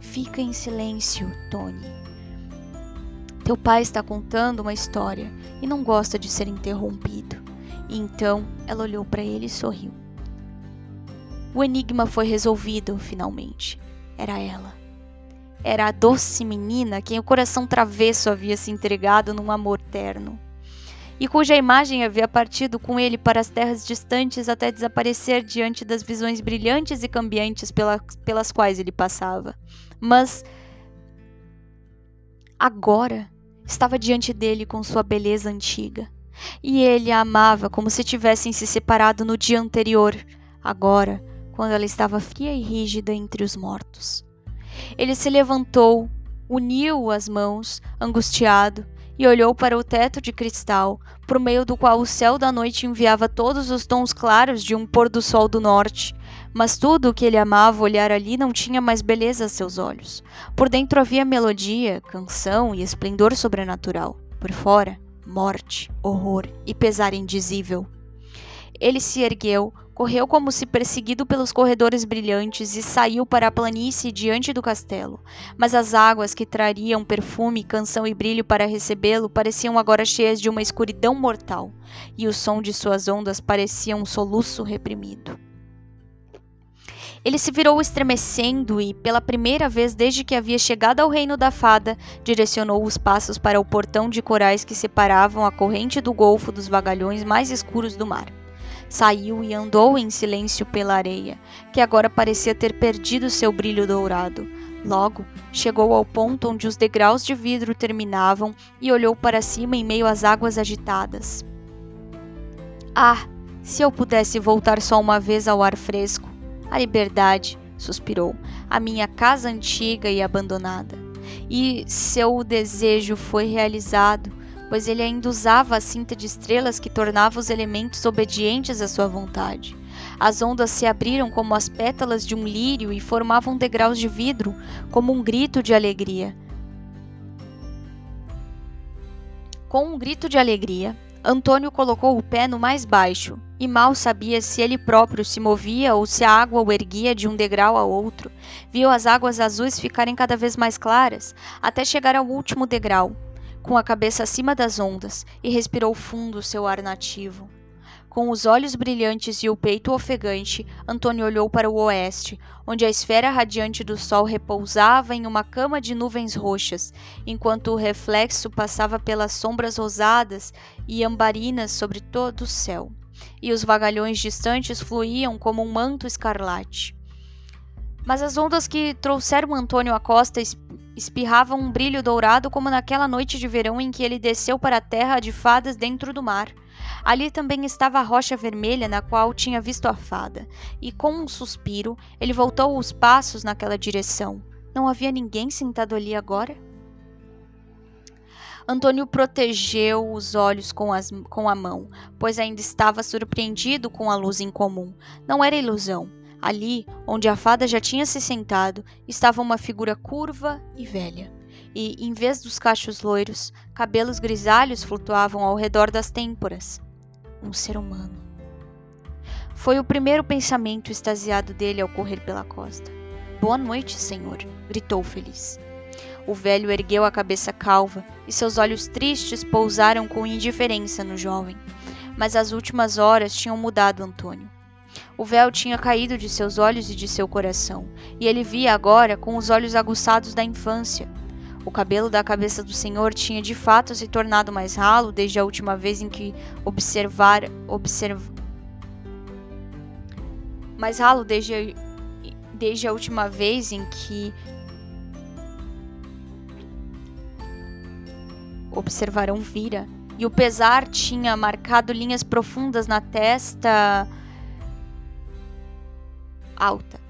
Fica em silêncio, Tony. Teu pai está contando uma história e não gosta de ser interrompido. E então ela olhou para ele e sorriu. O enigma foi resolvido, finalmente. Era ela. Era a doce menina quem o coração travesso havia se entregado num amor terno. E cuja imagem havia partido com ele para as terras distantes até desaparecer diante das visões brilhantes e cambiantes pela, pelas quais ele passava. Mas agora estava diante dele com sua beleza antiga. E ele a amava como se tivessem se separado no dia anterior, agora, quando ela estava fria e rígida entre os mortos. Ele se levantou, uniu as mãos, angustiado, e olhou para o teto de cristal, por meio do qual o céu da noite enviava todos os tons claros de um pôr do sol do norte. Mas tudo o que ele amava olhar ali não tinha mais beleza a seus olhos. Por dentro havia melodia, canção e esplendor sobrenatural. Por fora, morte, horror e pesar indizível. Ele se ergueu, correu como se perseguido pelos corredores brilhantes e saiu para a planície diante do castelo. Mas as águas que trariam perfume, canção e brilho para recebê-lo pareciam agora cheias de uma escuridão mortal, e o som de suas ondas parecia um soluço reprimido. Ele se virou estremecendo e, pela primeira vez desde que havia chegado ao reino da fada, direcionou os passos para o portão de corais que separavam a corrente do golfo dos vagalhões mais escuros do mar. Saiu e andou em silêncio pela areia, que agora parecia ter perdido seu brilho dourado. Logo, chegou ao ponto onde os degraus de vidro terminavam e olhou para cima em meio às águas agitadas. Ah, se eu pudesse voltar só uma vez ao ar fresco! A liberdade, suspirou, a minha casa antiga e abandonada. E seu desejo foi realizado, pois ele ainda usava a cinta de estrelas que tornava os elementos obedientes à sua vontade. As ondas se abriram como as pétalas de um lírio e formavam degraus de vidro, como um grito de alegria. Com um grito de alegria, Antônio colocou o pé no mais baixo, e mal sabia se ele próprio se movia ou se a água o erguia de um degrau a outro. Viu as águas azuis ficarem cada vez mais claras, até chegar ao último degrau, com a cabeça acima das ondas, e respirou fundo seu ar nativo. Com os olhos brilhantes e o peito ofegante, Antônio olhou para o oeste, onde a esfera radiante do sol repousava em uma cama de nuvens roxas, enquanto o reflexo passava pelas sombras rosadas e ambarinas sobre todo o céu, e os vagalhões distantes fluíam como um manto escarlate. Mas as ondas que trouxeram Antônio à costa espirravam um brilho dourado como naquela noite de verão em que ele desceu para a terra de fadas dentro do mar. Ali também estava a rocha vermelha na qual tinha visto a fada, e com um suspiro ele voltou os passos naquela direção. Não havia ninguém sentado ali agora? Antônio protegeu os olhos com, as, com a mão, pois ainda estava surpreendido com a luz incomum. Não era ilusão. Ali, onde a fada já tinha se sentado, estava uma figura curva e velha e, em vez dos cachos loiros, cabelos grisalhos flutuavam ao redor das têmporas. Um ser humano. Foi o primeiro pensamento extasiado dele ao correr pela costa. Boa noite, senhor, gritou feliz. O velho ergueu a cabeça calva e seus olhos tristes pousaram com indiferença no jovem. Mas as últimas horas tinham mudado Antônio. O véu tinha caído de seus olhos e de seu coração, e ele via agora com os olhos aguçados da infância, o cabelo da cabeça do senhor tinha de fato se tornado mais ralo desde a última vez em que observar observ... mais ralo desde desde a última vez em que observarão vira. E o pesar tinha marcado linhas profundas na testa alta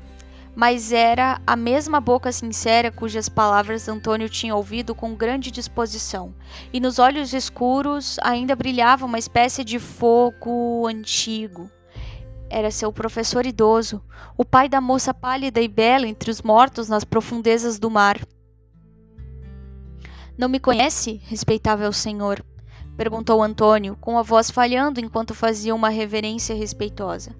mas era a mesma boca sincera cujas palavras Antônio tinha ouvido com grande disposição, e nos olhos escuros ainda brilhava uma espécie de fogo antigo. Era seu professor idoso, o pai da moça pálida e bela entre os mortos nas profundezas do mar. Não me conhece, respeitável senhor? perguntou Antônio, com a voz falhando enquanto fazia uma reverência respeitosa.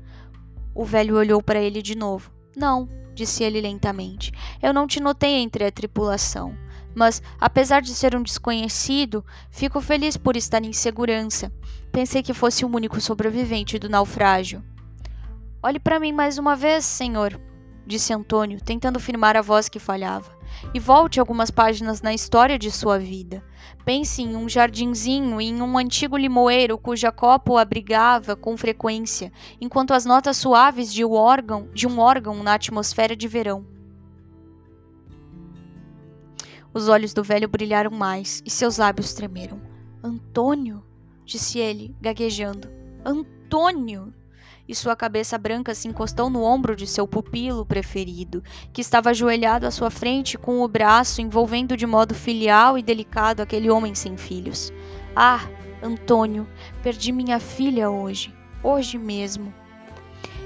O velho olhou para ele de novo. Não, disse ele lentamente. Eu não te notei entre a tripulação. Mas, apesar de ser um desconhecido, fico feliz por estar em segurança. Pensei que fosse o único sobrevivente do naufrágio. Olhe para mim mais uma vez, senhor, disse Antônio, tentando firmar a voz que falhava e volte algumas páginas na história de sua vida. Pense em um jardinzinho e em um antigo limoeiro cuja copa o abrigava com frequência, enquanto as notas suaves de um órgão, de um órgão na atmosfera de verão. Os olhos do velho brilharam mais e seus lábios tremeram. Antônio, disse ele, gaguejando. Antônio! E sua cabeça branca se encostou no ombro de seu pupilo preferido, que estava ajoelhado à sua frente com o braço envolvendo de modo filial e delicado aquele homem sem filhos. Ah, Antônio, perdi minha filha hoje, hoje mesmo.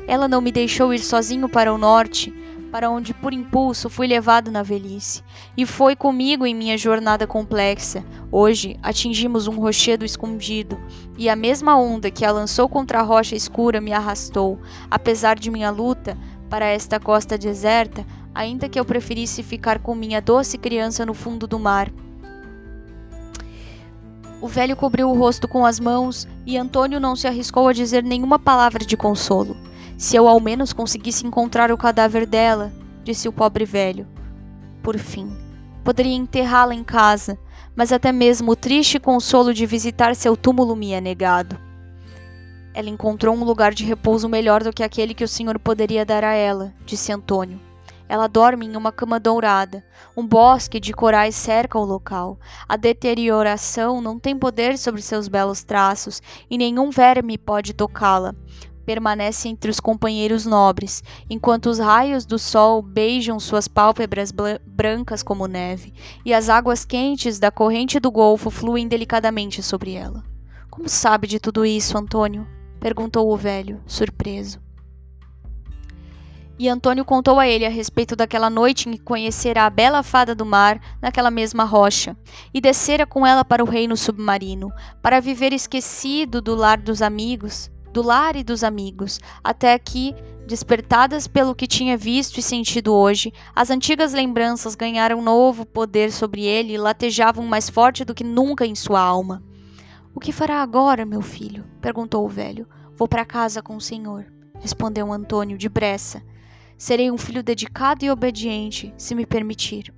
Ela não me deixou ir sozinho para o norte, para onde por impulso fui levado na velhice, e foi comigo em minha jornada complexa. Hoje atingimos um rochedo escondido, e a mesma onda que a lançou contra a rocha escura me arrastou, apesar de minha luta, para esta costa deserta, ainda que eu preferisse ficar com minha doce criança no fundo do mar. O velho cobriu o rosto com as mãos e Antônio não se arriscou a dizer nenhuma palavra de consolo. Se eu ao menos conseguisse encontrar o cadáver dela, disse o pobre velho. Por fim, poderia enterrá-la em casa, mas até mesmo o triste consolo de visitar seu túmulo me é negado. Ela encontrou um lugar de repouso melhor do que aquele que o senhor poderia dar a ela, disse Antônio. Ela dorme em uma cama dourada. Um bosque de corais cerca o local. A deterioração não tem poder sobre seus belos traços e nenhum verme pode tocá-la permanece entre os companheiros nobres, enquanto os raios do sol beijam suas pálpebras brancas como neve, e as águas quentes da corrente do golfo fluem delicadamente sobre ela. Como sabe de tudo isso, Antônio? perguntou o velho, surpreso. E Antônio contou a ele a respeito daquela noite em que conhecera a bela fada do mar naquela mesma rocha, e descera com ela para o reino submarino, para viver esquecido do lar dos amigos, do lar e dos amigos, até que, despertadas pelo que tinha visto e sentido hoje, as antigas lembranças ganharam novo poder sobre ele e latejavam mais forte do que nunca em sua alma. O que fará agora, meu filho? perguntou o velho. Vou para casa com o senhor, respondeu Antônio depressa. Serei um filho dedicado e obediente, se me permitir.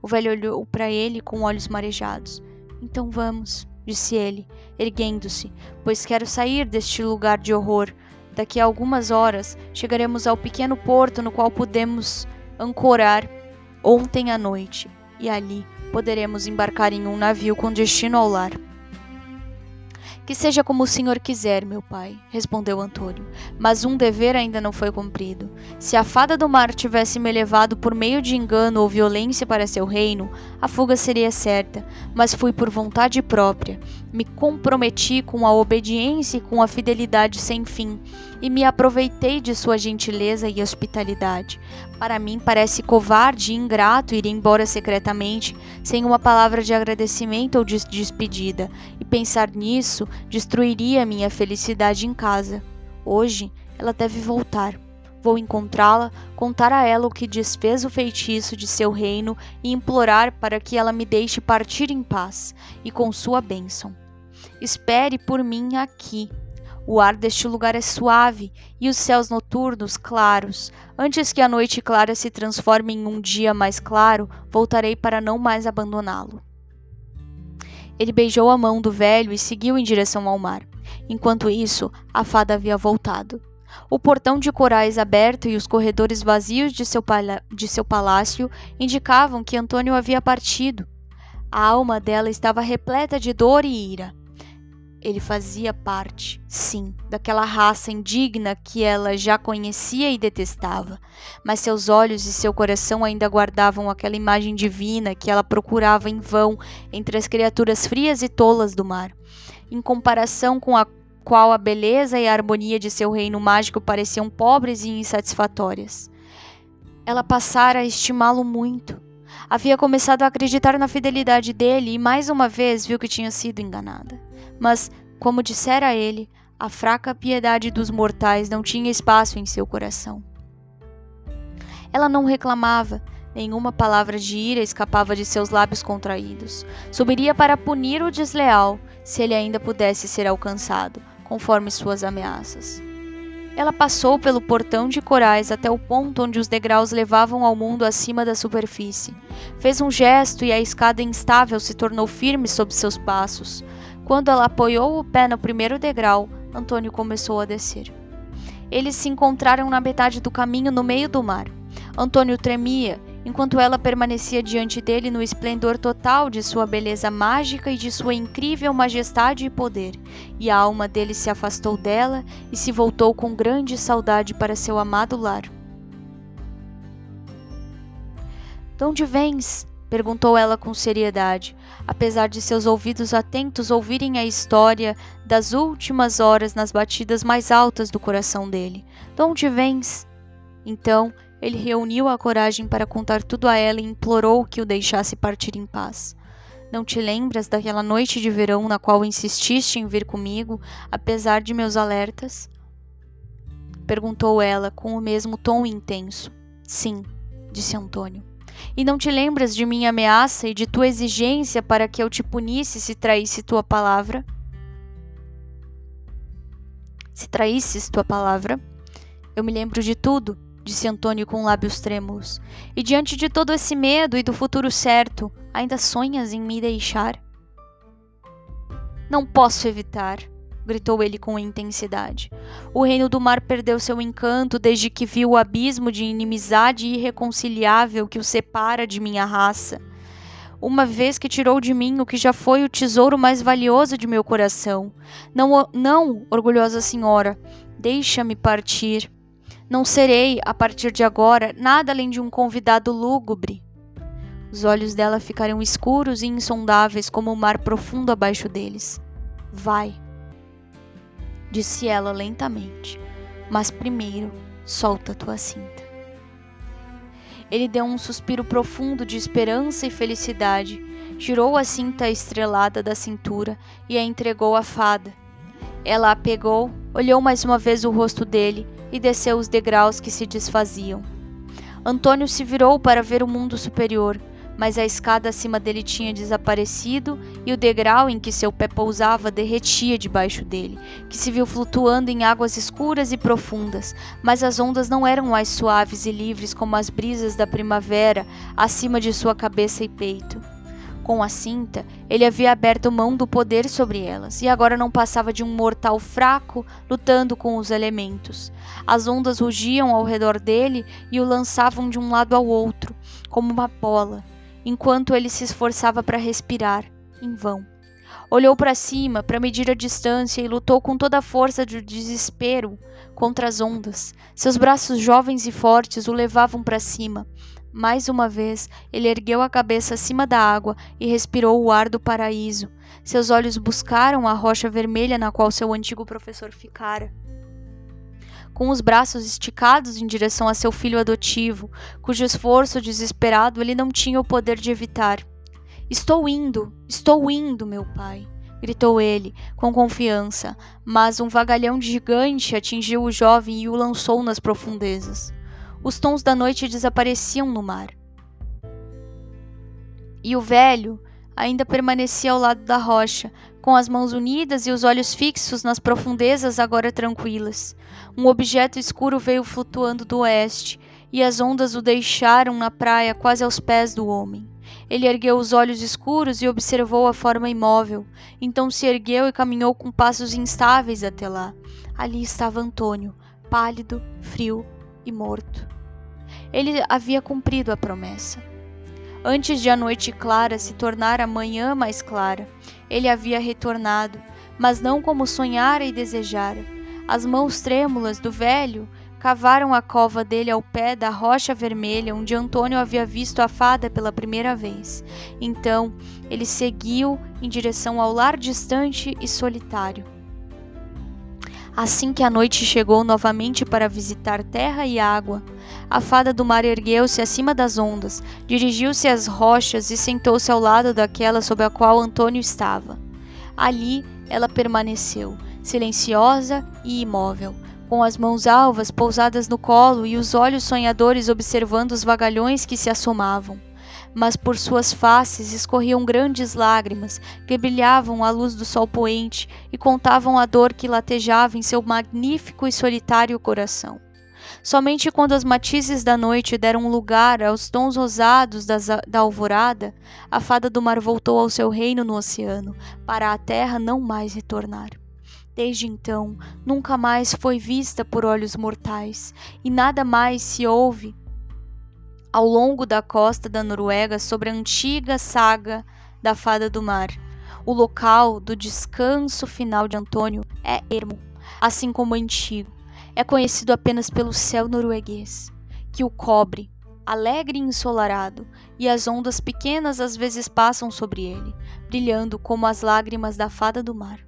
O velho olhou para ele com olhos marejados. Então vamos, disse ele, erguendo-se, pois quero sair deste lugar de horror. Daqui a algumas horas chegaremos ao pequeno porto no qual podemos ancorar ontem à noite, e ali poderemos embarcar em um navio com destino ao lar. Que seja como o senhor quiser, meu pai, respondeu Antônio, mas um dever ainda não foi cumprido. Se a fada do mar tivesse me levado por meio de engano ou violência para seu reino, a fuga seria certa, mas fui por vontade própria. Me comprometi com a obediência e com a fidelidade sem fim, e me aproveitei de sua gentileza e hospitalidade. Para mim parece covarde e ingrato ir embora secretamente, sem uma palavra de agradecimento ou de despedida, e pensar nisso destruiria minha felicidade em casa. Hoje ela deve voltar. Vou encontrá-la, contar a ela o que desfez o feitiço de seu reino e implorar para que ela me deixe partir em paz e com sua bênção. Espere por mim aqui, o ar deste lugar é suave e os céus noturnos claros. Antes que a noite clara se transforme em um dia mais claro, voltarei para não mais abandoná-lo. Ele beijou a mão do velho e seguiu em direção ao mar. Enquanto isso, a fada havia voltado. O portão de corais aberto e os corredores vazios de seu, de seu palácio indicavam que Antônio havia partido. A alma dela estava repleta de dor e ira. Ele fazia parte, sim, daquela raça indigna que ela já conhecia e detestava, mas seus olhos e seu coração ainda guardavam aquela imagem divina que ela procurava em vão entre as criaturas frias e tolas do mar. Em comparação com a qual a beleza e a harmonia de seu reino mágico pareciam pobres e insatisfatórias. Ela passara a estimá-lo muito. Havia começado a acreditar na fidelidade dele e mais uma vez viu que tinha sido enganada. Mas, como dissera ele, a fraca piedade dos mortais não tinha espaço em seu coração. Ela não reclamava, nenhuma palavra de ira escapava de seus lábios contraídos. Subiria para punir o desleal, se ele ainda pudesse ser alcançado, conforme suas ameaças. Ela passou pelo portão de corais até o ponto onde os degraus levavam ao mundo acima da superfície. Fez um gesto e a escada instável se tornou firme sob seus passos. Quando ela apoiou o pé no primeiro degrau, Antônio começou a descer. Eles se encontraram na metade do caminho no meio do mar. Antônio tremia, enquanto ela permanecia diante dele no esplendor total de sua beleza mágica e de sua incrível majestade e poder, e a alma dele se afastou dela e se voltou com grande saudade para seu amado lar. De onde vens? Perguntou ela com seriedade, apesar de seus ouvidos atentos ouvirem a história das últimas horas nas batidas mais altas do coração dele. De onde vens? Então ele reuniu a coragem para contar tudo a ela e implorou que o deixasse partir em paz. Não te lembras daquela noite de verão na qual insististe em vir comigo, apesar de meus alertas? Perguntou ela com o mesmo tom intenso. Sim, disse Antônio. E não te lembras de minha ameaça e de tua exigência para que eu te punisse se traísse tua palavra? Se traísses tua palavra? Eu me lembro de tudo, disse Antônio com lábios trêmulos. E diante de todo esse medo e do futuro certo, ainda sonhas em me deixar? Não posso evitar, gritou ele com intensidade. O reino do mar perdeu seu encanto desde que viu o abismo de inimizade irreconciliável que o separa de minha raça. Uma vez que tirou de mim o que já foi o tesouro mais valioso de meu coração. Não, não, orgulhosa senhora, deixa-me partir. Não serei, a partir de agora, nada além de um convidado lúgubre. Os olhos dela ficaram escuros e insondáveis como o mar profundo abaixo deles. Vai disse ela lentamente. Mas primeiro, solta tua cinta. Ele deu um suspiro profundo de esperança e felicidade, tirou a cinta estrelada da cintura e a entregou à fada. Ela a pegou, olhou mais uma vez o rosto dele e desceu os degraus que se desfaziam. Antônio se virou para ver o mundo superior, mas a escada acima dele tinha desaparecido e o degrau em que seu pé pousava derretia debaixo dele, que se viu flutuando em águas escuras e profundas, mas as ondas não eram mais suaves e livres como as brisas da primavera acima de sua cabeça e peito. Com a cinta, ele havia aberto mão do poder sobre elas, e agora não passava de um mortal fraco lutando com os elementos. As ondas rugiam ao redor dele e o lançavam de um lado ao outro, como uma bola, enquanto ele se esforçava para respirar, em vão. Olhou para cima para medir a distância e lutou com toda a força do desespero contra as ondas. Seus braços jovens e fortes o levavam para cima, mais uma vez, ele ergueu a cabeça acima da água e respirou o ar do paraíso. Seus olhos buscaram a rocha vermelha na qual seu antigo professor ficara. Com os braços esticados em direção a seu filho adotivo, cujo esforço desesperado ele não tinha o poder de evitar. Estou indo, estou indo, meu pai gritou ele, com confiança, mas um vagalhão gigante atingiu o jovem e o lançou nas profundezas os tons da noite desapareciam no mar. E o velho ainda permanecia ao lado da rocha, com as mãos unidas e os olhos fixos nas profundezas agora tranquilas. Um objeto escuro veio flutuando do oeste, e as ondas o deixaram na praia quase aos pés do homem. Ele ergueu os olhos escuros e observou a forma imóvel. Então se ergueu e caminhou com passos instáveis até lá. Ali estava Antônio, pálido, frio e morto ele havia cumprido a promessa. Antes de a noite clara se tornar a manhã mais clara, ele havia retornado, mas não como sonhara e desejara. As mãos trêmulas do velho cavaram a cova dele ao pé da rocha vermelha onde Antônio havia visto a fada pela primeira vez. Então ele seguiu em direção ao lar distante e solitário. Assim que a noite chegou novamente para visitar terra e água, a fada do mar ergueu-se acima das ondas, dirigiu-se às rochas e sentou-se ao lado daquela sob a qual Antônio estava. Ali ela permaneceu, silenciosa e imóvel, com as mãos alvas pousadas no colo e os olhos sonhadores observando os vagalhões que se assomavam mas por suas faces escorriam grandes lágrimas que brilhavam à luz do sol poente e contavam a dor que latejava em seu magnífico e solitário coração. Somente quando as matizes da noite deram lugar aos tons rosados das, da alvorada, a fada do mar voltou ao seu reino no oceano, para a terra não mais retornar. Desde então, nunca mais foi vista por olhos mortais, e nada mais se ouve ao longo da costa da Noruega sobre a antiga saga da Fada do Mar. O local do descanso final de Antônio é ermo, assim como antigo. É conhecido apenas pelo céu norueguês, que o cobre, alegre e ensolarado, e as ondas pequenas às vezes passam sobre ele, brilhando como as lágrimas da Fada do Mar.